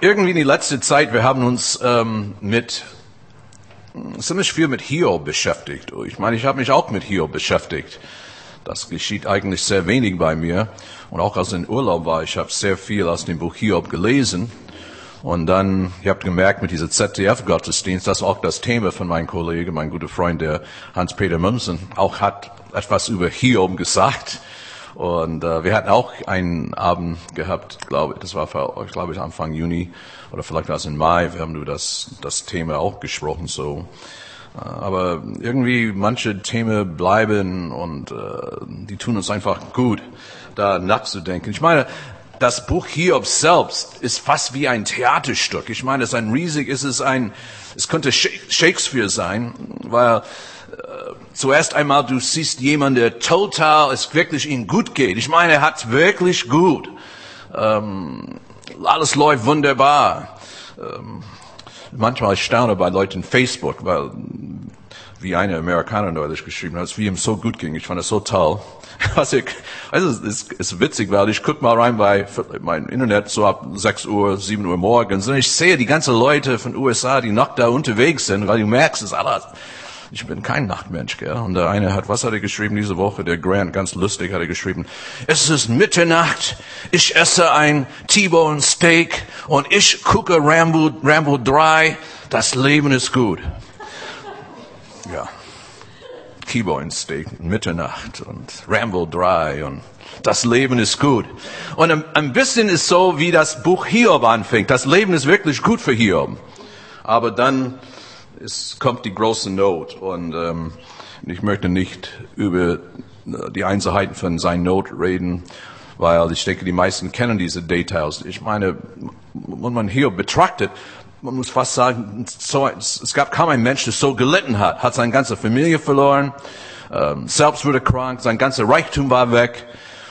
irgendwie in die letzte Zeit, wir haben uns ähm, mit ziemlich viel mit Hiob beschäftigt. Ich meine, ich habe mich auch mit Hiob beschäftigt. Das geschieht eigentlich sehr wenig bei mir. Und auch als ich in Urlaub war, ich habe sehr viel aus dem Buch Hiob gelesen. Und dann, ihr habt gemerkt, mit dieser ZDF-Gottesdienst, das ist auch das Thema von meinem Kollegen, mein guter Freund, der Hans-Peter Mümsen, auch hat etwas über Hiob gesagt. Und äh, wir hatten auch einen Abend gehabt, glaube das war, für, glaube ich, Anfang Juni oder vielleicht war es im Mai. Wir haben über das, das Thema auch gesprochen. So, äh, aber irgendwie manche Themen bleiben und äh, die tun uns einfach gut, da nachzudenken. Ich meine, das Buch Hiob selbst ist fast wie ein Theaterstück. Ich meine, es ist ein riesig, es ist ein, es könnte Shakespeare sein, weil äh, zuerst einmal, du siehst jemanden, der total, es wirklich ihm gut geht. Ich meine, er hat wirklich gut. Ähm, alles läuft wunderbar. Ähm, manchmal ich staune bei Leuten Facebook, weil wie eine Amerikaner neulich geschrieben hat, wie ihm so gut ging. Ich fand es so toll. Ich, also es ist, ist witzig, weil ich guck mal rein bei mein Internet so ab 6 Uhr, 7 Uhr morgens und ich sehe die ganzen Leute von USA, die noch da unterwegs sind, weil du merkst, es ist alles ich bin kein Nachtmensch, gell? Und der eine hat, was hat er geschrieben diese Woche? Der Grant, ganz lustig, hat er geschrieben. Es ist Mitternacht, ich esse ein T-Bone Steak und ich gucke Rambo, Rambo 3. Das Leben ist gut. Ja. T-Bone Steak, Mitternacht und Rambo 3 und das Leben ist gut. Und ein bisschen ist so, wie das Buch Hiob anfängt. Das Leben ist wirklich gut für Hiob. Aber dann es kommt die große Not und ähm, ich möchte nicht über die Einzelheiten von seiner Not reden, weil ich denke, die meisten kennen diese Details. Ich meine, wenn man hier betrachtet, man muss fast sagen, so, es gab kaum einen Mensch, der so gelitten hat, hat seine ganze Familie verloren, ähm, selbst wurde krank, sein ganzer Reichtum war weg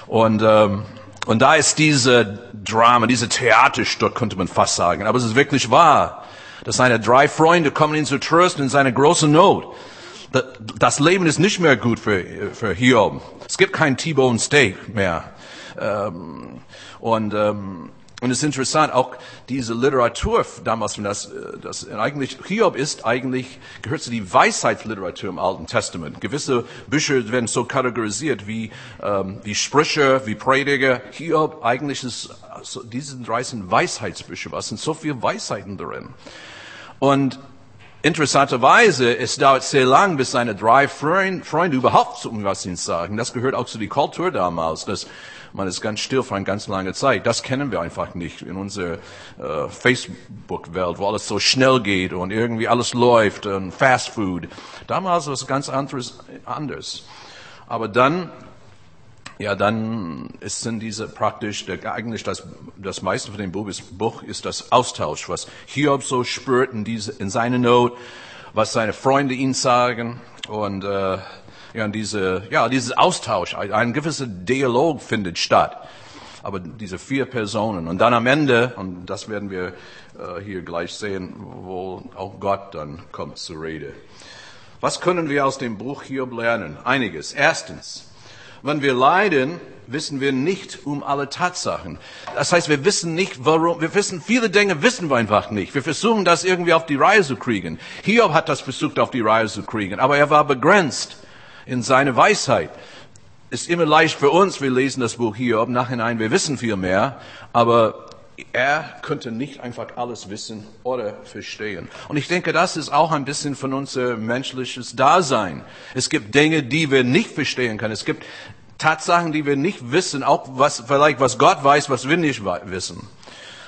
und ähm, und da ist diese Drama, diese Theaterstück, könnte man fast sagen. Aber es ist wirklich wahr dass seine drei Freunde kommen ihn zu trösten in seiner großen Not. Das Leben ist nicht mehr gut für, für Hiob. Es gibt kein T-Bone Steak mehr. Ähm, und, ähm, und es ist interessant, auch diese Literatur damals, das, äh, das eigentlich, Hiob ist eigentlich, gehört zu die Weisheitsliteratur im Alten Testament. Gewisse Bücher werden so kategorisiert wie, ähm, wie Sprüche, wie Prediger. Hiob eigentlich ist, also diese drei sind Weisheitsbücher. Was sind so viele Weisheiten drin? Und interessanterweise, es dauert sehr lang, bis seine drei Freunde, Freunde überhaupt was ihn sagen. Das gehört auch zu der Kultur damals, dass man ist ganz still für eine ganz lange Zeit. Das kennen wir einfach nicht in unserer äh, Facebook-Welt, wo alles so schnell geht und irgendwie alles läuft und Fast Food. Damals war es ganz anders. Aber dann ja, dann sind diese praktisch, eigentlich das, das meiste von dem Buch ist, Buch ist das Austausch, was Hiob so spürt in, diese, in seiner Not, was seine Freunde ihm sagen und äh, ja, diese, ja, dieses Austausch, ein, ein gewisser Dialog findet statt. Aber diese vier Personen und dann am Ende, und das werden wir äh, hier gleich sehen, wo auch Gott dann kommt zur Rede. Was können wir aus dem Buch Hiob lernen? Einiges. Erstens, wenn wir leiden, wissen wir nicht um alle Tatsachen. Das heißt, wir wissen nicht, warum, wir wissen, viele Dinge wissen wir einfach nicht. Wir versuchen das irgendwie auf die Reihe zu kriegen. Hiob hat das versucht auf die Reihe zu kriegen, aber er war begrenzt in seiner Weisheit. Ist immer leicht für uns, wir lesen das Buch Hiob, nachhinein, wir wissen viel mehr, aber er könnte nicht einfach alles wissen oder verstehen. Und ich denke, das ist auch ein bisschen von unser menschliches Dasein. Es gibt Dinge, die wir nicht verstehen können. Es gibt Tatsachen, die wir nicht wissen, auch was vielleicht was Gott weiß, was wir nicht wissen.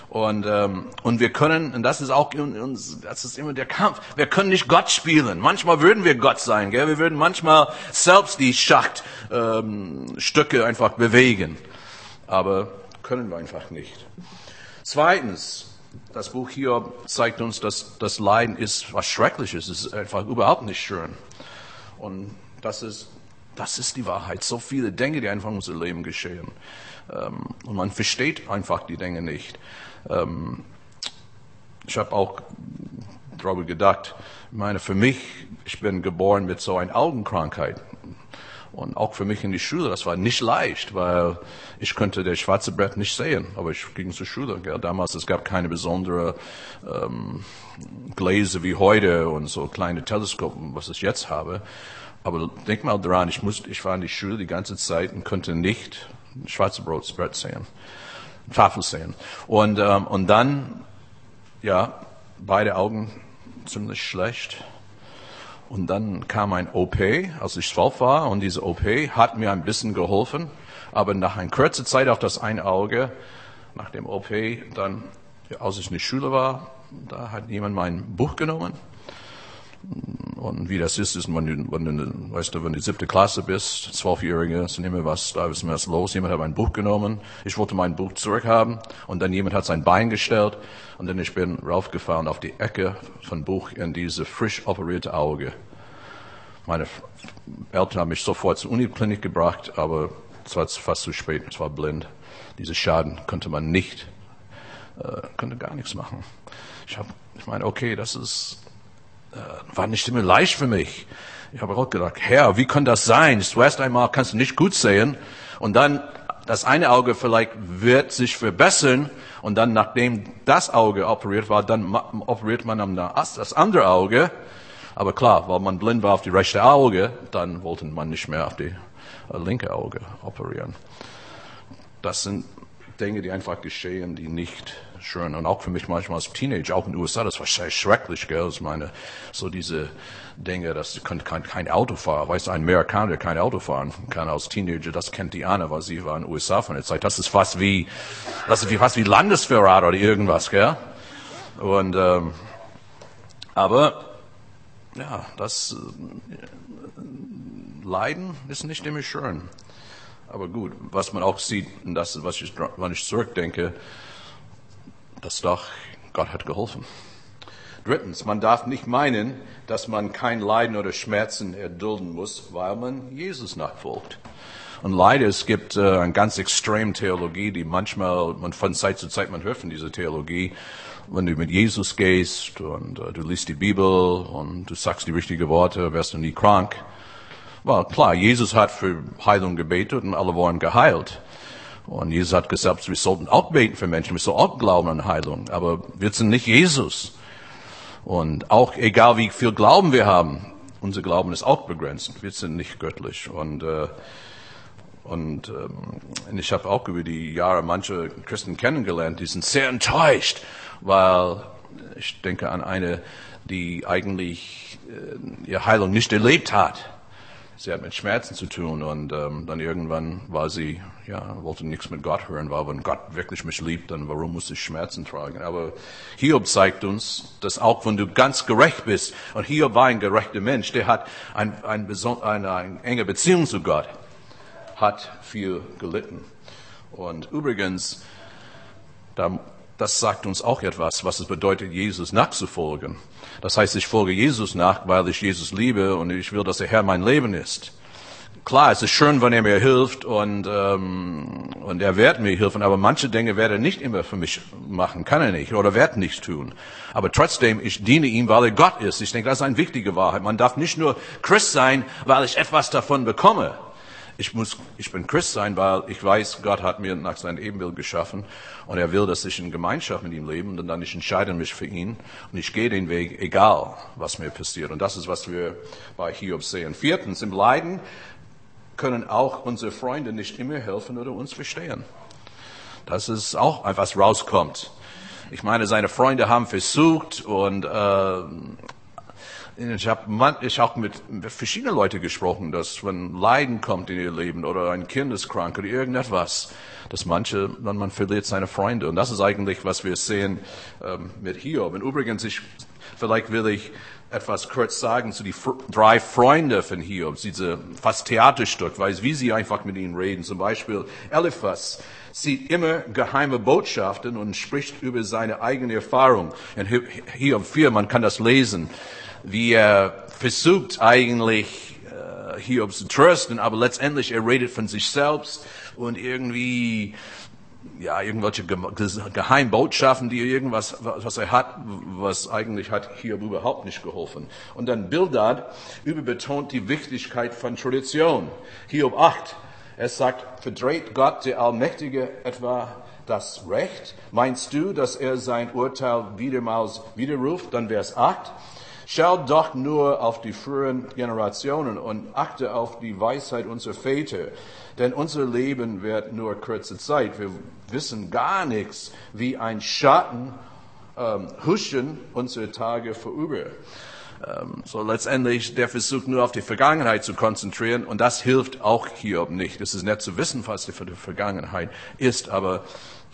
Und ähm, und wir können, und das ist auch uns, das ist immer der Kampf. Wir können nicht Gott spielen. Manchmal würden wir Gott sein, gell? Wir würden manchmal selbst die Schachtstücke ähm, einfach bewegen, aber können wir einfach nicht. Zweitens, das Buch hier zeigt uns, dass das Leiden ist was Schreckliches. Es ist einfach überhaupt nicht schön. Und das ist, das ist die Wahrheit. So viele Dinge, die einfach in unserem Leben geschehen. Ähm, und man versteht einfach die Dinge nicht. Ähm, ich habe auch darüber gedacht, ich meine, für mich, ich bin geboren mit so einer Augenkrankheit. Und auch für mich in die Schule, das war nicht leicht, weil ich könnte das schwarze Brett nicht sehen, aber ich ging zur Schule. Gell. Damals, es gab keine besondere ähm, Gläser wie heute und so kleine Teleskopen, was ich jetzt habe. Aber denk mal dran, ich, musste, ich war in die Schule die ganze Zeit und konnte nicht schwarze Brot sehen, Tafel sehen. Und, ähm, und dann, ja, beide Augen ziemlich schlecht. Und dann kam ein OP, als ich zwölf war, und diese OP hat mir ein bisschen geholfen. Aber nach einer kurzen Zeit auf das eine Auge, nach dem OP, dann, als ich in der Schule war, da hat jemand mein Buch genommen. Und wie das ist, ist, wenn du, wenn du, weißt du, wenn du siebte Klasse bist, zwölfjährige, ist immer was, da ist was los. Jemand hat mein Buch genommen. Ich wollte mein Buch zurückhaben. Und dann jemand hat sein Bein gestellt. Und dann ich bin raufgefahren auf die Ecke von Buch in diese frisch operierte Auge. Meine Eltern haben mich sofort zur Uniklinik gebracht, aber es war fast zu spät. Es war blind. Diese Schaden konnte man nicht, äh, konnte gar nichts machen. Ich habe, ich meine, okay, das ist, war nicht immer leicht für mich. Ich habe auch gedacht, Herr, wie kann das sein? Zuerst einmal kannst du nicht gut sehen und dann das eine Auge vielleicht wird sich verbessern und dann, nachdem das Auge operiert war, dann operiert man am das andere Auge. Aber klar, weil man blind war auf die rechte Auge, dann wollte man nicht mehr auf die äh, linke Auge operieren. Das sind Dinge, die einfach geschehen, die nicht schön. Und auch für mich manchmal als Teenager, auch in den USA, das war sehr schrecklich, gell? Ich meine, so diese Dinge, dass kein, kein, kein Auto fahren. Weißt du, ein Amerikaner, der kein Auto fahren kann als Teenager, das kennt die Anna, weil sie war in den USA von der Zeit. Das ist fast wie, das ist fast wie Landesverrat oder irgendwas, gell? Und, ähm, aber, ja, das, äh, Leiden ist nicht immer schön. Aber gut, was man auch sieht, und das ist, was ich, wenn ich zurückdenke, dass doch Gott hat geholfen. Drittens, man darf nicht meinen, dass man kein Leiden oder Schmerzen erdulden muss, weil man Jesus nachfolgt. Und leider, es gibt äh, eine ganz extreme Theologie, die manchmal, man von Zeit zu Zeit, man hört von dieser Theologie, wenn du mit Jesus gehst und äh, du liest die Bibel und du sagst die richtigen Worte, wirst du nie krank. Well, klar, Jesus hat für Heilung gebetet und alle wurden geheilt. Und Jesus hat gesagt, wir sollten auch beten für Menschen, wir sollten auch glauben an Heilung, aber wir sind nicht Jesus. Und auch egal wie viel Glauben wir haben, unser Glauben ist auch begrenzt. Wir sind nicht göttlich. Und, äh, und, ähm, und ich habe auch über die Jahre manche Christen kennengelernt, die sind sehr enttäuscht, weil ich denke an eine, die eigentlich äh, ihre Heilung nicht erlebt hat sie hat mit Schmerzen zu tun und ähm, dann irgendwann war sie, ja, wollte nichts mit Gott hören, weil wenn Gott wirklich mich liebt, dann warum muss ich Schmerzen tragen? Aber Hiob zeigt uns, dass auch wenn du ganz gerecht bist, und Hiob war ein gerechter Mensch, der hat ein, ein, eine, eine enge Beziehung zu Gott, hat viel gelitten. Und übrigens, da das sagt uns auch etwas, was es bedeutet, Jesus nachzufolgen. Das heißt, ich folge Jesus nach, weil ich Jesus liebe und ich will, dass der Herr mein Leben ist. Klar, es ist schön, wenn er mir hilft und, ähm, und er wird mir helfen, aber manche Dinge wird er nicht immer für mich machen, kann er nicht oder wird nicht tun. Aber trotzdem, ich diene ihm, weil er Gott ist. Ich denke, das ist eine wichtige Wahrheit. Man darf nicht nur Christ sein, weil ich etwas davon bekomme. Ich muss, ich bin Christ sein, weil ich weiß, Gott hat mir nach seinem Ebenbild geschaffen und er will, dass ich in Gemeinschaft mit ihm lebe und dann ich entscheide mich für ihn und ich gehe den Weg, egal was mir passiert. Und das ist, was wir bei Hiob sehen. Viertens, im Leiden können auch unsere Freunde nicht immer helfen oder uns verstehen. Das ist auch, was rauskommt. Ich meine, seine Freunde haben versucht und äh, ich habe ich auch mit verschiedenen Leuten gesprochen, dass wenn Leiden kommt in ihr Leben oder ein Kind ist krank oder irgendetwas, dass manche, dann man verliert seine Freunde. Und das ist eigentlich, was wir sehen ähm, mit Hiob. Und übrigens, ich, vielleicht will ich etwas kurz sagen zu die drei Freunde von Hiob, diese fast Theaterstück, weil wie sie einfach mit ihnen reden. Zum Beispiel Eliphas sieht immer geheime Botschaften und spricht über seine eigene Erfahrung. In Hiob 4, man kann das lesen wie er versucht eigentlich äh, Hiob zu trösten, aber letztendlich er redet von sich selbst und irgendwie ja, irgendwelche Geheimbotschaften, die irgendwas, was er hat, was eigentlich hat Hiob überhaupt nicht geholfen. Und dann Bildad überbetont die Wichtigkeit von Tradition. Hiob 8. Er sagt, verdreht Gott, der Allmächtige, etwa das Recht? Meinst du, dass er sein Urteil wiedermals widerruft? Dann Vers 8. Schau doch nur auf die früheren Generationen und achte auf die Weisheit unserer Väter. Denn unser Leben wird nur kurze Zeit. Wir wissen gar nichts, wie ein Schatten ähm, huschen unsere Tage vorüber. Ähm, so letztendlich der Versuch nur auf die Vergangenheit zu konzentrieren und das hilft auch hier nicht. Es ist nett zu wissen, was die Vergangenheit ist, aber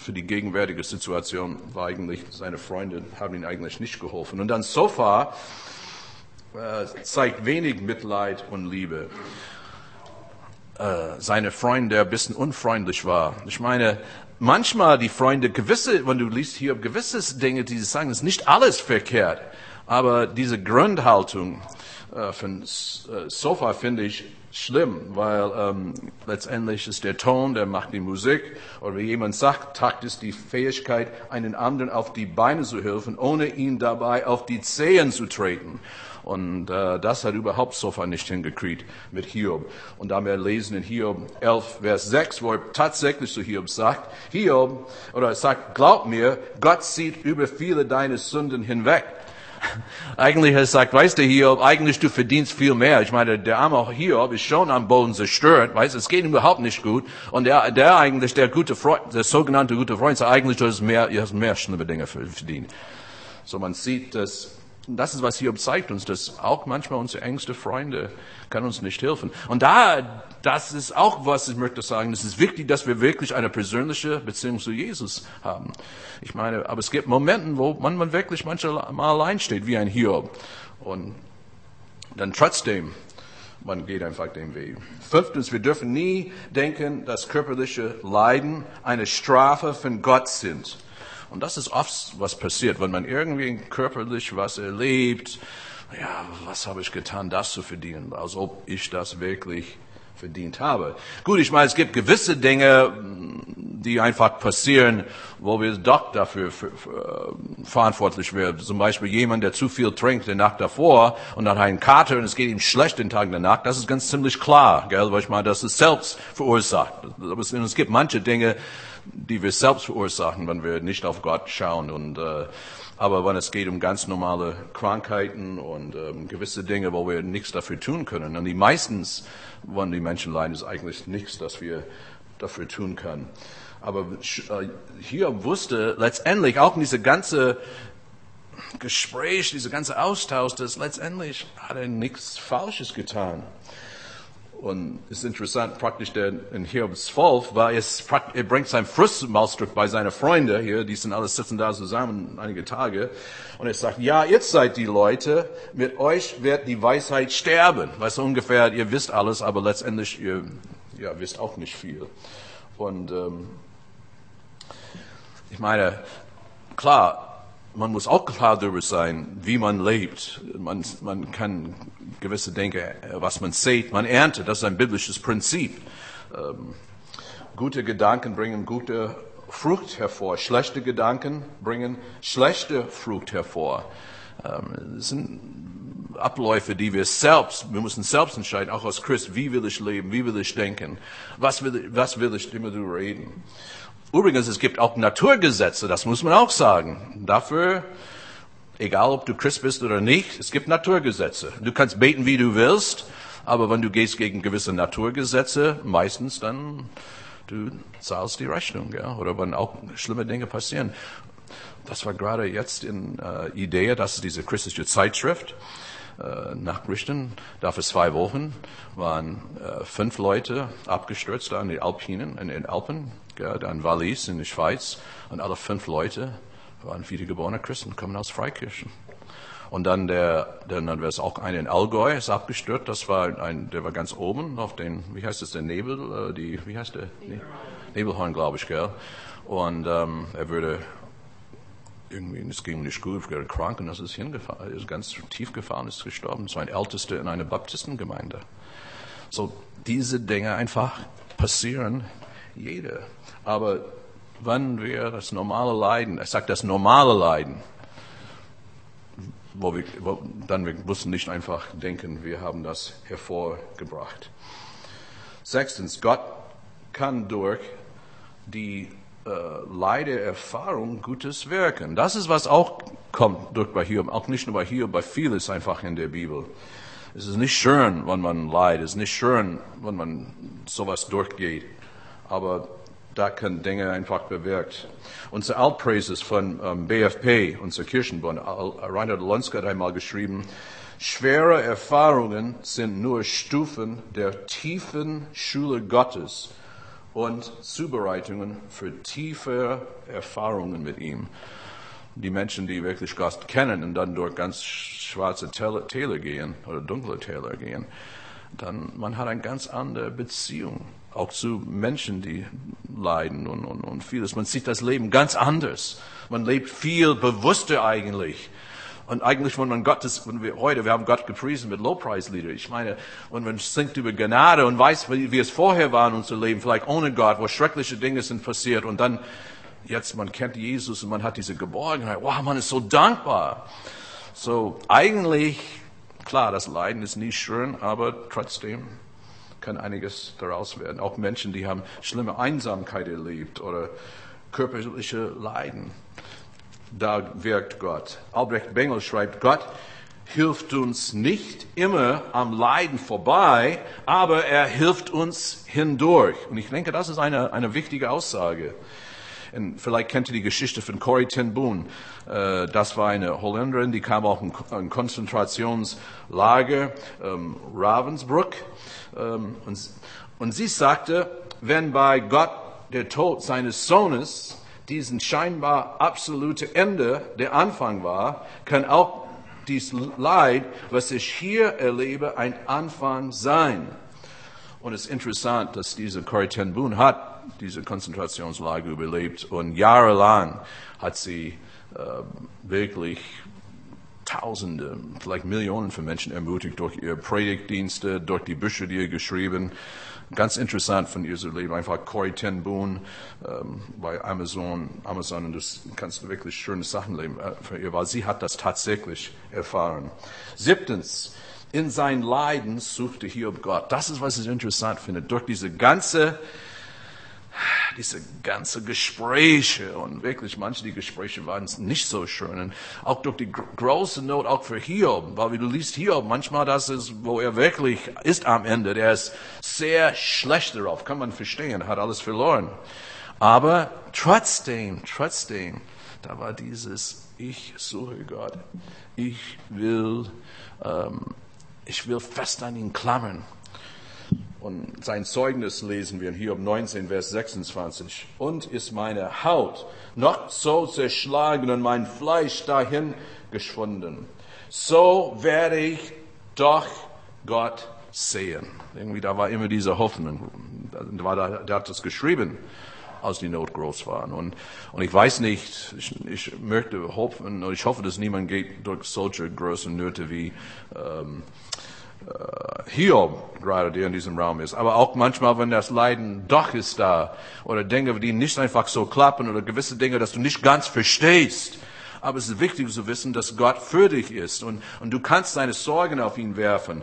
für die gegenwärtige Situation war eigentlich, seine Freunde haben ihm eigentlich nicht geholfen. Und dann Sofa äh, zeigt wenig Mitleid und Liebe. Äh, seine Freunde, der ein bisschen unfreundlich war. Ich meine, manchmal die Freunde, gewisse, wenn du liest hier gewisse Dinge, die sie sagen, ist nicht alles verkehrt. Aber diese Grundhaltung äh, von äh, Sofa finde ich schlimm, weil ähm, letztendlich ist der Ton, der macht die Musik. Oder wie jemand sagt, Takt ist die Fähigkeit, einen anderen auf die Beine zu helfen, ohne ihn dabei auf die Zehen zu treten. Und äh, das hat überhaupt Sofa nicht hingekriegt mit Hiob. Und da wir lesen in Hiob 11, Vers 6, wo er tatsächlich zu Hiob sagt, Hiob, oder er sagt, glaub mir, Gott sieht über viele deine Sünden hinweg. Eigentlich er gesagt, weißt du, Hiob, eigentlich du verdienst viel mehr. Ich meine, der arme Hiob ist schon am Boden zerstört, weißt du, es geht ihm überhaupt nicht gut. Und der, der eigentlich, der gute Freund, der sogenannte gute Freund, sagt eigentlich, du hast mehr, du hast mehr schlimme Dinge verdient. So man sieht, dass das ist, was Hiob zeigt uns, dass auch manchmal unsere engste Freunde kann uns nicht helfen. Und da, das ist auch, was ich möchte sagen, es ist wichtig, dass wir wirklich eine persönliche Beziehung zu Jesus haben. Ich meine, aber es gibt Momente, wo man, man wirklich manchmal allein steht, wie ein Hiob. Und dann trotzdem, man geht einfach den Weg. Fünftens, wir dürfen nie denken, dass körperliche Leiden eine Strafe von Gott sind. Und das ist oft, was passiert, wenn man irgendwie körperlich was erlebt. Ja, was habe ich getan, das zu verdienen? Als ob ich das wirklich verdient habe. Gut, ich meine, es gibt gewisse Dinge, die einfach passieren, wo wir doch dafür verantwortlich werden. Zum Beispiel jemand, der zu viel trinkt die Nacht davor und dann hat einen Kater und es geht ihm schlecht den Tag danach. Das ist ganz ziemlich klar, gell? Weil ich meine, das ist selbst verursacht. Aber es gibt manche Dinge, die wir selbst verursachen, wenn wir nicht auf Gott schauen. Und, äh, aber wenn es geht um ganz normale Krankheiten und ähm, gewisse Dinge, wo wir nichts dafür tun können, und die meistens, wenn die Menschen leiden, ist eigentlich nichts, das wir dafür tun können. Aber äh, hier wusste letztendlich auch diese ganze Gespräch, dieser ganze Austausch, dass letztendlich hat er nichts Falsches getan. Und es ist interessant, praktisch der, in Hiobs 12 war es, er bringt seinen Frust bei seinen Freunden hier, die sind alle sitzen da zusammen einige Tage. Und er sagt, ja, ihr seid die Leute, mit euch wird die Weisheit sterben. Weißt du, ungefähr, ihr wisst alles, aber letztendlich, ihr ja, wisst auch nicht viel. Und ähm, ich meine, klar, man muss auch klar darüber sein, wie man lebt. Man, man kann gewisse Dinge, was man sieht, man erntet. Das ist ein biblisches Prinzip. Ähm, gute Gedanken bringen gute Frucht hervor. Schlechte Gedanken bringen schlechte Frucht hervor. Ähm, das sind Abläufe, die wir selbst, wir müssen selbst entscheiden, auch als Christ, wie will ich leben, wie will ich denken, was will, was will ich immer reden. Übrigens, es gibt auch Naturgesetze, das muss man auch sagen. Dafür, egal ob du Christ bist oder nicht, es gibt Naturgesetze. Du kannst beten, wie du willst, aber wenn du gehst gegen gewisse Naturgesetze, meistens dann, du zahlst die Rechnung, ja, oder wenn auch schlimme Dinge passieren. Das war gerade jetzt in äh, Idee, das ist diese christliche Zeitschrift. Äh, Nachrichten, da für zwei Wochen waren äh, fünf Leute abgestürzt an den Alpinen, in den Alpen, ja, dann Wallis in der Schweiz und alle fünf Leute waren wiedergeborene Christen, kommen aus Freikirchen. Und dann der, dann war es auch einer in Allgäu, ist abgestürzt, das war ein, der war ganz oben auf den, wie heißt es, der Nebel, äh, die, wie heißt der? Nebelhorn, Nebelhorn glaube ich, gell. Und ähm, er würde irgendwie, es ging nicht gut, wurde krank und das ist hingefallen, ist ganz tief gefahren, ist gestorben. Das war ein Ältester in einer Baptistengemeinde. So, diese Dinge einfach passieren jeder. Aber wann wir das normale Leiden, er sagt das normale Leiden, wo wir, wo, dann wir mussten nicht einfach denken, wir haben das hervorgebracht. Sechstens, Gott kann durch die äh, Leideerfahrung Gutes wirken. Das ist, was auch kommt durch bei Hiob, auch nicht nur bei Hiob, bei vieles einfach in der Bibel. Es ist nicht schön, wenn man leidet, es ist nicht schön, wenn man sowas durchgeht, aber da können Dinge einfach bewirkt. Unser Altpräses von ähm, BFP, unser Kirchenbund, Reinhard Lonska hat einmal geschrieben, schwere Erfahrungen sind nur Stufen der tiefen Schule Gottes und Zubereitungen für tiefe Erfahrungen mit ihm. Die Menschen, die wirklich Gott kennen und dann durch ganz schwarze Täler gehen oder dunkle Täler gehen, dann man hat eine ganz andere Beziehung auch zu Menschen, die leiden und, und, und vieles. Man sieht das Leben ganz anders. Man lebt viel bewusster eigentlich. Und eigentlich, wenn man Gottes, wenn wir heute, wir haben Gott gepriesen mit Lobpreislieder. Ich meine, wenn man singt über Gnade und weiß, wie, wie es vorher war in unserem Leben, vielleicht ohne Gott, wo schreckliche Dinge sind passiert und dann, jetzt, man kennt Jesus und man hat diese Geborgenheit. Wow, man ist so dankbar. So, eigentlich, klar, das Leiden ist nie schön, aber trotzdem kann einiges daraus werden. Auch Menschen, die haben schlimme Einsamkeit erlebt oder körperliche Leiden da wirkt Gott. Albrecht Bengel schreibt, Gott hilft uns nicht immer am Leiden vorbei, aber er hilft uns hindurch. Und ich denke, das ist eine, eine wichtige Aussage. Vielleicht kennt ihr die Geschichte von Corrie ten Boom. Äh, das war eine Holländerin, die kam auch in Konzentrationslager, ähm, Ravensbrück. Ähm, und sie sagte, wenn bei Gott der Tod seines Sohnes diesen scheinbar absolute Ende der Anfang war, kann auch dies Leid, was ich hier erlebe, ein Anfang sein. Und es ist interessant, dass diese Corrie ten Boom hat diese Konzentrationslager überlebt und jahrelang hat sie äh, wirklich Tausende, vielleicht Millionen von Menschen ermutigt durch ihre Predigtdienste, durch die Bücher, die ihr geschrieben Ganz interessant von ihr zu leben. Einfach Corey ten Boon ähm, bei Amazon, Amazon und das kannst du wirklich schöne Sachen leben äh, für ihr, weil sie hat das tatsächlich erfahren. Siebtens, in sein Leiden suchte Hiob Gott. Das ist, was ich interessant finde. Durch diese ganze diese ganze Gespräche und wirklich manche die Gespräche waren nicht so schön. Und auch durch die große Not, auch für Hiob, weil wie du liest Hiob, manchmal das ist, wo er wirklich ist am Ende, der ist sehr schlecht darauf, kann man verstehen, hat alles verloren. Aber trotzdem, trotzdem, da war dieses, ich suche Gott, ich will, ähm, ich will fest an ihn klammern. Und sein Zeugnis lesen wir in Hiob 19, Vers 26. Und ist meine Haut noch so zerschlagen und mein Fleisch dahin geschwunden. So werde ich doch Gott sehen. Irgendwie da war immer diese Hoffnung. Da war da, der hat das geschrieben, als die Not groß war. Und, und ich weiß nicht, ich, ich möchte hoffen, ich hoffe, dass niemand geht durch solche großen Nöte wie, ähm, äh, Hiob gerade, der in diesem Raum ist. Aber auch manchmal, wenn das Leiden doch ist da oder Dinge, die nicht einfach so klappen oder gewisse Dinge, dass du nicht ganz verstehst. Aber es ist wichtig zu wissen, dass Gott für dich ist und, und du kannst deine Sorgen auf ihn werfen.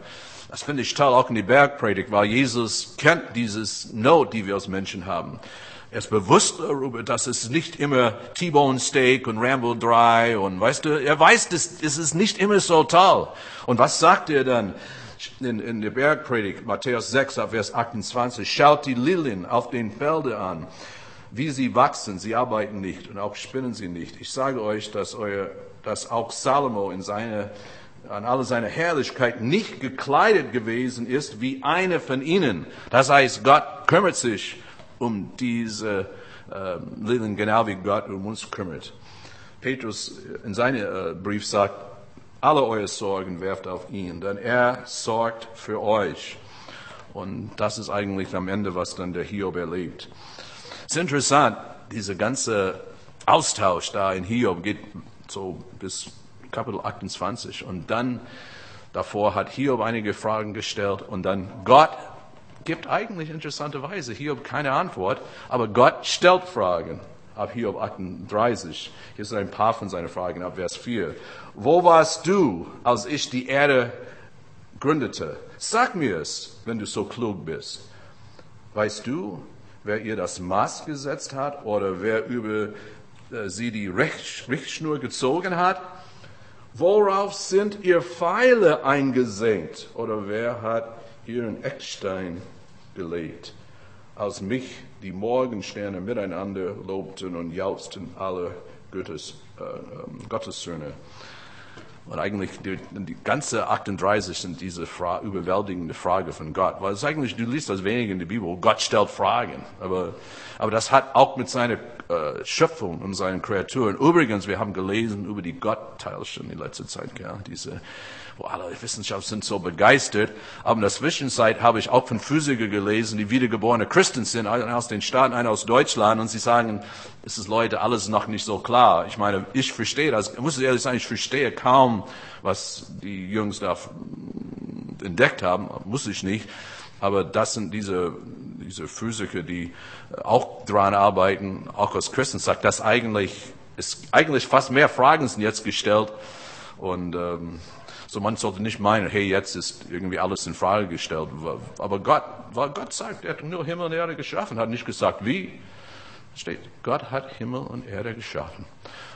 Das finde ich toll, auch in die Bergpredigt, weil Jesus kennt dieses Not, die wir als Menschen haben. Er ist bewusst darüber, dass es nicht immer T-Bone Steak und Rambo Dry und weißt du, er weiß, das ist nicht immer so toll. Und was sagt er dann? In, in der Bergpredigt, Matthäus 6, Vers 28, schaut die Lilien auf den Feldern an, wie sie wachsen, sie arbeiten nicht und auch spinnen sie nicht. Ich sage euch, dass, euer, dass auch Salomo in seine, an alle seine Herrlichkeit nicht gekleidet gewesen ist wie eine von ihnen. Das heißt, Gott kümmert sich um diese äh, Lilien genau wie Gott um uns kümmert. Petrus in seinem äh, Brief sagt, alle eure Sorgen werft auf ihn, denn er sorgt für euch. Und das ist eigentlich am Ende, was dann der Hiob erlebt. Es ist interessant, dieser ganze Austausch da in Hiob geht so bis Kapitel 28 und dann davor hat Hiob einige Fragen gestellt und dann Gott gibt eigentlich interessanterweise Hiob keine Antwort, aber Gott stellt Fragen. Ab Hiob 38. Hier sind ein paar von seinen Fragen ab Vers 4. Wo warst du, als ich die Erde gründete? Sag mir es, wenn du so klug bist. Weißt du, wer ihr das Maß gesetzt hat oder wer über äh, sie die Richtschnur gezogen hat? Worauf sind ihr Pfeile eingesenkt oder wer hat ihren Eckstein gelegt? Als mich die Morgensterne miteinander lobten und jauchzten alle Gottes, äh, ähm, Gottessöhne. Und eigentlich die, die, ganze 38 sind diese Fra überwältigende Frage von Gott. Weil es eigentlich, du liest das wenig in der Bibel, Gott stellt Fragen. Aber, aber das hat auch mit seiner äh, Schöpfung und seinen Kreaturen. Übrigens, wir haben gelesen über die Gottteilchen in letzter Zeit, ja, diese wo alle Wissenschaftler sind so begeistert. Aber in der Zwischenzeit habe ich auch von Physikern gelesen, die wiedergeborene Christen sind, einer aus den Staaten, einer aus Deutschland, und sie sagen, es ist Leute alles noch nicht so klar. Ich meine, ich verstehe das, ich muss ehrlich sagen, ich verstehe kaum, was die Jungs da entdeckt haben, muss ich nicht. Aber das sind diese, diese Physiker, die auch dran arbeiten, auch als Christen, sagt, dass eigentlich, ist eigentlich fast mehr Fragen sind jetzt gestellt. Und ähm, so man sollte nicht meinen, hey, jetzt ist irgendwie alles in Frage gestellt. Aber Gott, weil Gott sagt, er hat nur Himmel und Erde geschaffen, hat nicht gesagt, wie. Steht, Gott hat Himmel und Erde geschaffen.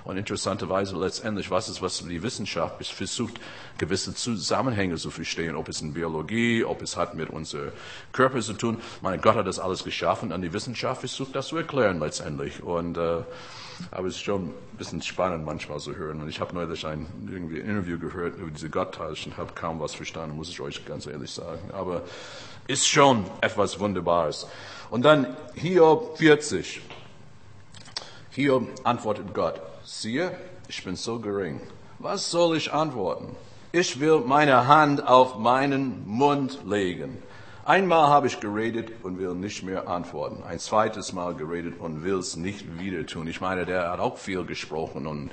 Und interessanterweise letztendlich, was ist, was die Wissenschaft versucht, gewisse Zusammenhänge zu verstehen, ob es in Biologie, ob es hat mit unserem Körper zu tun. Meine Gott hat das alles geschaffen und die Wissenschaft versucht, das zu erklären letztendlich. Und äh, aber es ist schon ein bisschen spannend manchmal zu hören. Und ich habe neulich ein irgendwie ein Interview gehört über diese Gottteilchen, habe kaum was verstanden, muss ich euch ganz ehrlich sagen. Aber ist schon etwas Wunderbares. Und dann Hiob 40. Hiob antwortet Gott, siehe, ich bin so gering. Was soll ich antworten? Ich will meine Hand auf meinen Mund legen. Einmal habe ich geredet und will nicht mehr antworten. Ein zweites Mal geredet und will es nicht wieder tun. Ich meine, der hat auch viel gesprochen und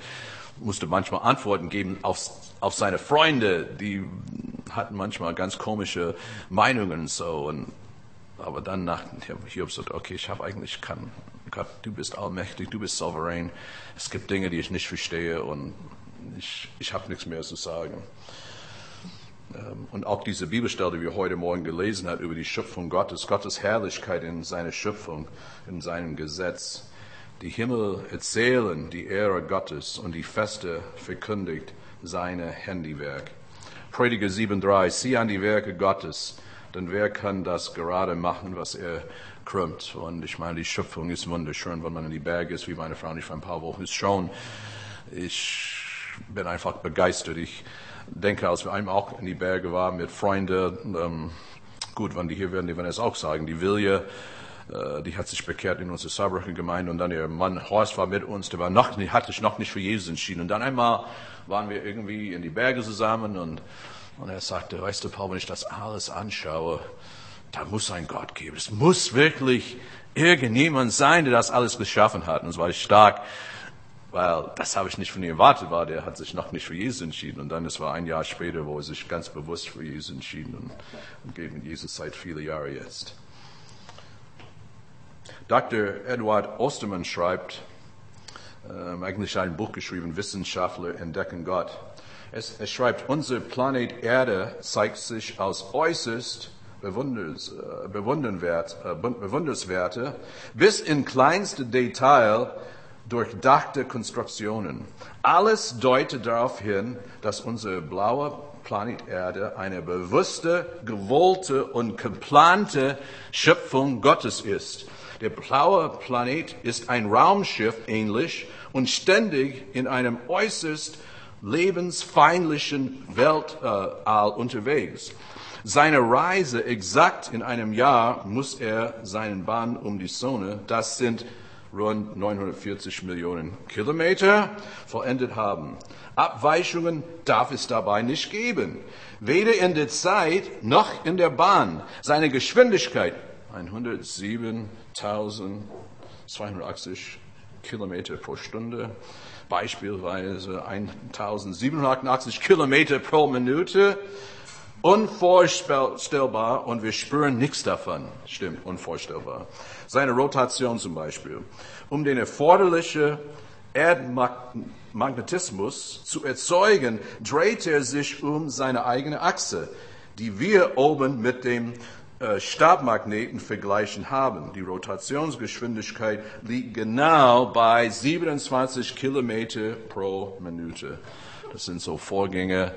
musste manchmal Antworten geben auf, auf seine Freunde. Die hatten manchmal ganz komische Meinungen so. Und, aber dann nach Hiob sagt, okay, ich habe eigentlich kann, Gott, du bist allmächtig, du bist souverän. Es gibt Dinge, die ich nicht verstehe und ich, ich habe nichts mehr zu sagen. Ähm, und auch diese Bibelstelle, die wir heute Morgen gelesen haben über die Schöpfung Gottes, Gottes Herrlichkeit in seiner Schöpfung, in seinem Gesetz. Die Himmel erzählen die Ehre Gottes und die Feste verkündigt seine Handiwerk. Prediger 7,3, sieh an die Werke Gottes, denn wer kann das gerade machen, was er krümmt? Und ich meine, die Schöpfung ist wunderschön, wenn man in die Berge ist, wie meine Frau nicht vor ein paar Wochen schon. Ich bin einfach begeistert. Ich denke, als wir einmal auch in die Berge waren mit Freunden, ähm, gut, wenn die hier wären, die werden es auch sagen, die Vilja, äh, die hat sich bekehrt in unsere Saarbrücker Gemeinde und dann ihr Mann Horst war mit uns, der war noch, hat sich noch nicht für Jesus entschieden. Und dann einmal waren wir irgendwie in die Berge zusammen und, und er sagte, weißt du, Paul, wenn ich das alles anschaue, da muss ein Gott geben. Es muss wirklich irgendjemand sein, der das alles geschaffen hat. Und es war stark weil das habe ich nicht von ihm erwartet, war der hat sich noch nicht für Jesus entschieden und dann es war ein Jahr später, wo er sich ganz bewusst für Jesus entschieden und, und geht mit Jesus seit viele Jahre jetzt. Dr. Edward Osterman schreibt, ähm, eigentlich ein Buch geschrieben, Wissenschaftler entdecken Gott. Er schreibt, unser Planet Erde zeigt sich als äußerst bewunders, äh, bewundernswert, äh, bis in kleinste Detail durchdachte Konstruktionen. Alles deutet darauf hin, dass unser blauer Planet Erde eine bewusste, gewollte und geplante Schöpfung Gottes ist. Der blaue Planet ist ein Raumschiff ähnlich und ständig in einem äußerst lebensfeindlichen Weltall unterwegs. Seine Reise exakt in einem Jahr muss er seinen Bahn um die Sonne, das sind rund 940 Millionen Kilometer vollendet haben. Abweichungen darf es dabei nicht geben. Weder in der Zeit noch in der Bahn. Seine Geschwindigkeit 107.280 Kilometer pro Stunde, beispielsweise 1780 Kilometer pro Minute. Unvorstellbar und wir spüren nichts davon. Stimmt, unvorstellbar. Seine Rotation zum Beispiel. Um den erforderlichen Erdmagnetismus zu erzeugen, dreht er sich um seine eigene Achse, die wir oben mit dem äh, Stabmagneten vergleichen haben. Die Rotationsgeschwindigkeit liegt genau bei 27 Kilometer pro Minute. Das sind so Vorgänge.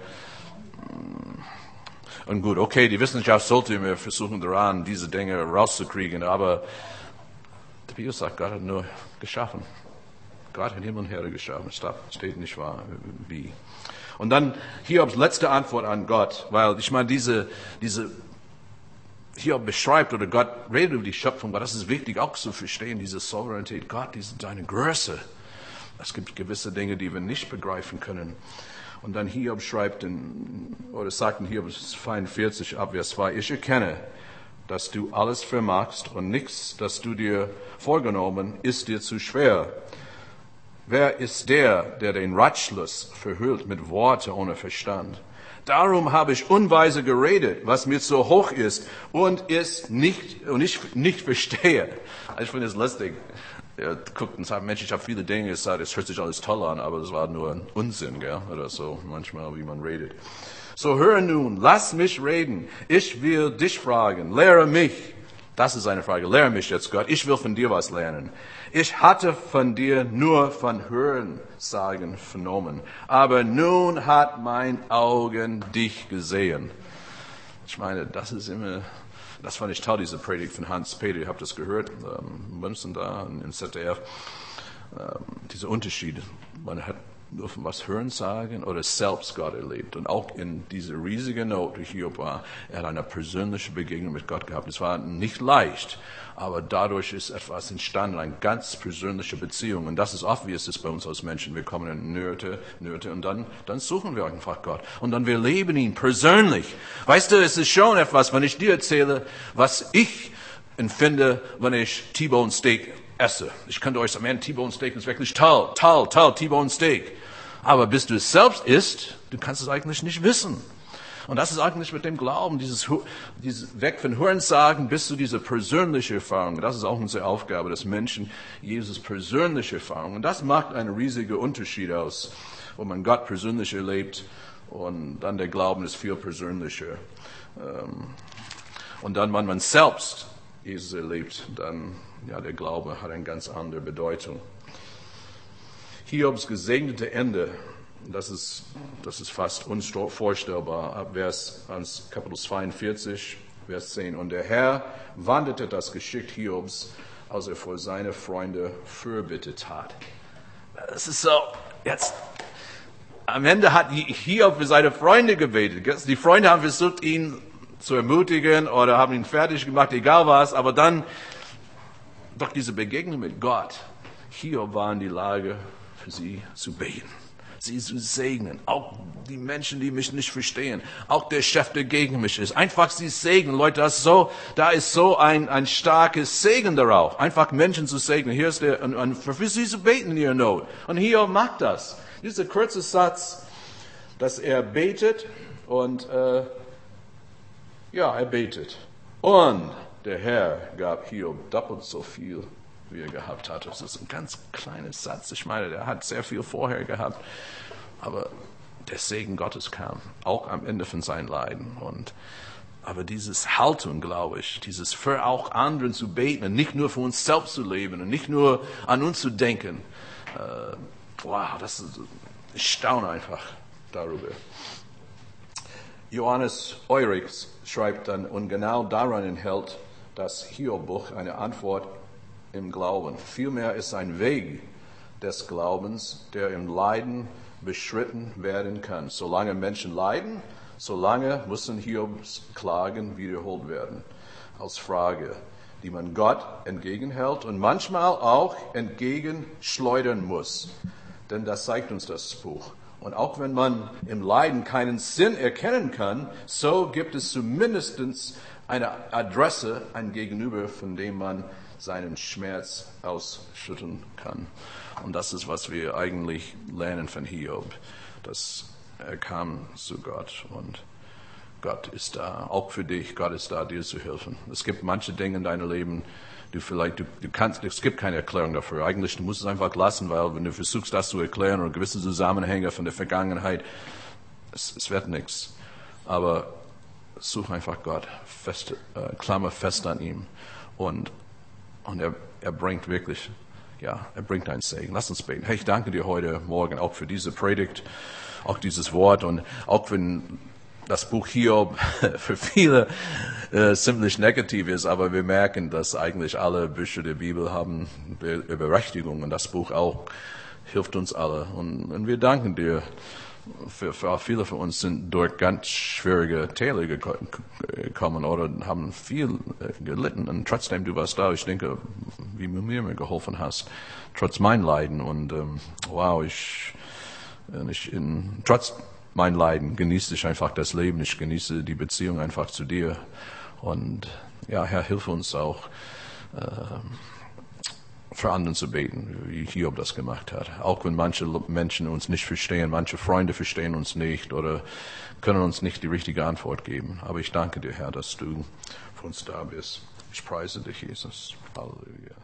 Und gut, okay, die Wissenschaft sollte immer versuchen daran, diese Dinge rauszukriegen, aber die Bibel sagt, Gott hat nur geschaffen. Gott hat Himmel und Erde geschaffen. Es steht nicht wahr, wie. Und dann Hiobs letzte Antwort an Gott, weil ich meine, diese, diese Hiob beschreibt oder Gott redet über die Schöpfung, aber das ist wichtig auch zu verstehen, diese Souveränität Gott, diese, seine Größe. Es gibt gewisse Dinge, die wir nicht begreifen können. Und dann Hiob schreibt in, oder sagt in Hiob 42 Abvers 2, ich erkenne, dass du alles vermagst und nichts, das du dir vorgenommen, ist dir zu schwer. Wer ist der, der den Ratschluss verhüllt mit Worte ohne Verstand? Darum habe ich unweise geredet, was mir zu hoch ist und es nicht, und ich nicht verstehe. Ich finde es lustig er guckt und sagt, Mensch, ich habe viele Dinge gesagt, es hört sich alles toll an, aber das war nur Unsinn, gell? oder so, manchmal, wie man redet. So höre nun, lass mich reden. Ich will dich fragen, lehre mich. Das ist eine Frage. Lehre mich jetzt, Gott. Ich will von dir was lernen. Ich hatte von dir nur von Hören sagen vernommen. Aber nun hat mein Augen dich gesehen. Ich meine, das ist immer das fand ich toll, diese Predigt von Hans Peter. Ihr habt das gehört, ähm, Münzen da im ZDF. Ähm, diese Unterschiede. Man hat nur von was hören sagen oder selbst Gott erlebt. Und auch in dieser riesigen Not, die Hiob war, er hat eine persönliche Begegnung mit Gott gehabt. Es war nicht leicht, aber dadurch ist etwas entstanden, eine ganz persönliche Beziehung. Und das ist oft, wie es ist bei uns als Menschen. Wir kommen in Nöte, Nöte und dann, dann suchen wir einfach Gott. Und dann wir leben ihn persönlich. Weißt du, es ist schon etwas, wenn ich dir erzähle, was ich empfinde, wenn ich T-Bone Steak esse. Ich könnte euch sagen, T-Bone Steak ist wirklich toll, toll, toll, T-Bone Steak. Aber bis du es selbst isst, du kannst es eigentlich nicht wissen. Und das ist eigentlich mit dem Glauben, dieses, dieses Weg von Hörensagen bis zu dieser persönlichen Erfahrung. Das ist auch unsere Aufgabe des Menschen, Jesus persönliche Erfahrung. Und das macht einen riesigen Unterschied aus, wo man Gott persönlich erlebt und dann der Glauben ist viel persönlicher. Ähm, und dann, wenn man selbst Jesus erlebt, dann, ja, der Glaube hat eine ganz andere Bedeutung. Hiobs gesegnete Ende, das ist, das ist fast unvorstellbar. Ab Vers, Kapitel 42, Vers 10. Und der Herr wanderte das Geschick Hiobs, als er vor seine Freunde Fürbitte tat. Das ist so, jetzt, am Ende hat Hiob für seine Freunde gebetet. Die Freunde haben versucht, ihn zu ermutigen oder haben ihn fertig gemacht, egal was, aber dann doch diese Begegnung mit Gott. Hier war in die Lage, für sie zu beten, sie zu segnen. Auch die Menschen, die mich nicht verstehen, auch der Chef, der gegen mich ist. Einfach sie segnen. Leute, das so, da ist so ein, ein starkes Segen darauf. Einfach Menschen zu segnen. Hier ist der, und, und für sie zu beten in ihrer Not. Und hier macht das. Dieser kurze Satz, dass er betet und äh, ja, er betet. Und der Herr gab Hiob doppelt so viel, wie er gehabt hatte. Das ist ein ganz kleiner Satz. Ich meine, der hat sehr viel vorher gehabt. Aber der Segen Gottes kam, auch am Ende von seinen Leiden. Und, aber dieses Haltung, glaube ich, dieses für auch anderen zu beten und nicht nur für uns selbst zu leben und nicht nur an uns zu denken, äh, wow, das ist, ich staune einfach darüber. Johannes Eurichs schreibt dann, und genau daran enthält das Hiob-Buch eine Antwort im Glauben. Vielmehr ist ein Weg des Glaubens, der im Leiden beschritten werden kann. Solange Menschen leiden, solange müssen Hiobs Klagen wiederholt werden. Als Frage, die man Gott entgegenhält und manchmal auch entgegenschleudern muss. Denn das zeigt uns das Buch. Und auch wenn man im Leiden keinen Sinn erkennen kann, so gibt es zumindest eine Adresse, ein Gegenüber, von dem man seinen Schmerz ausschütten kann. Und das ist, was wir eigentlich lernen von Hiob. Dass er kam zu Gott und Gott ist da, auch für dich. Gott ist da, dir zu helfen. Es gibt manche Dinge in deinem Leben, du vielleicht, du, du kannst, es gibt keine Erklärung dafür. Eigentlich, du musst es einfach lassen, weil wenn du versuchst, das zu erklären oder gewisse Zusammenhänge von der Vergangenheit, es, es wird nichts. Aber such einfach Gott, fest, äh, klammer fest an ihm und, und er, er bringt wirklich, ja, er bringt einen Segen. Lass uns beten. Hey, ich danke dir heute Morgen auch für diese Predigt, auch dieses Wort und auch wenn das Buch Hiob für viele äh, ziemlich negativ ist, aber wir merken, dass eigentlich alle Bücher der Bibel haben Berechtigung und das Buch auch hilft uns alle. Und, und wir danken dir. Für, für viele von uns sind durch ganz schwierige Täler gekommen oder haben viel äh, gelitten und trotzdem du warst da. Ich denke, wie du mir geholfen hast, trotz mein Leiden und ähm, wow, ich, ich in, trotz mein Leiden genieße ich einfach das Leben, ich genieße die Beziehung einfach zu dir. Und ja, Herr, hilf uns auch, äh, für anderen zu beten, wie Hiob das gemacht hat. Auch wenn manche Menschen uns nicht verstehen, manche Freunde verstehen uns nicht oder können uns nicht die richtige Antwort geben. Aber ich danke dir, Herr, dass du für uns da bist. Ich preise dich, Jesus. Halleluja.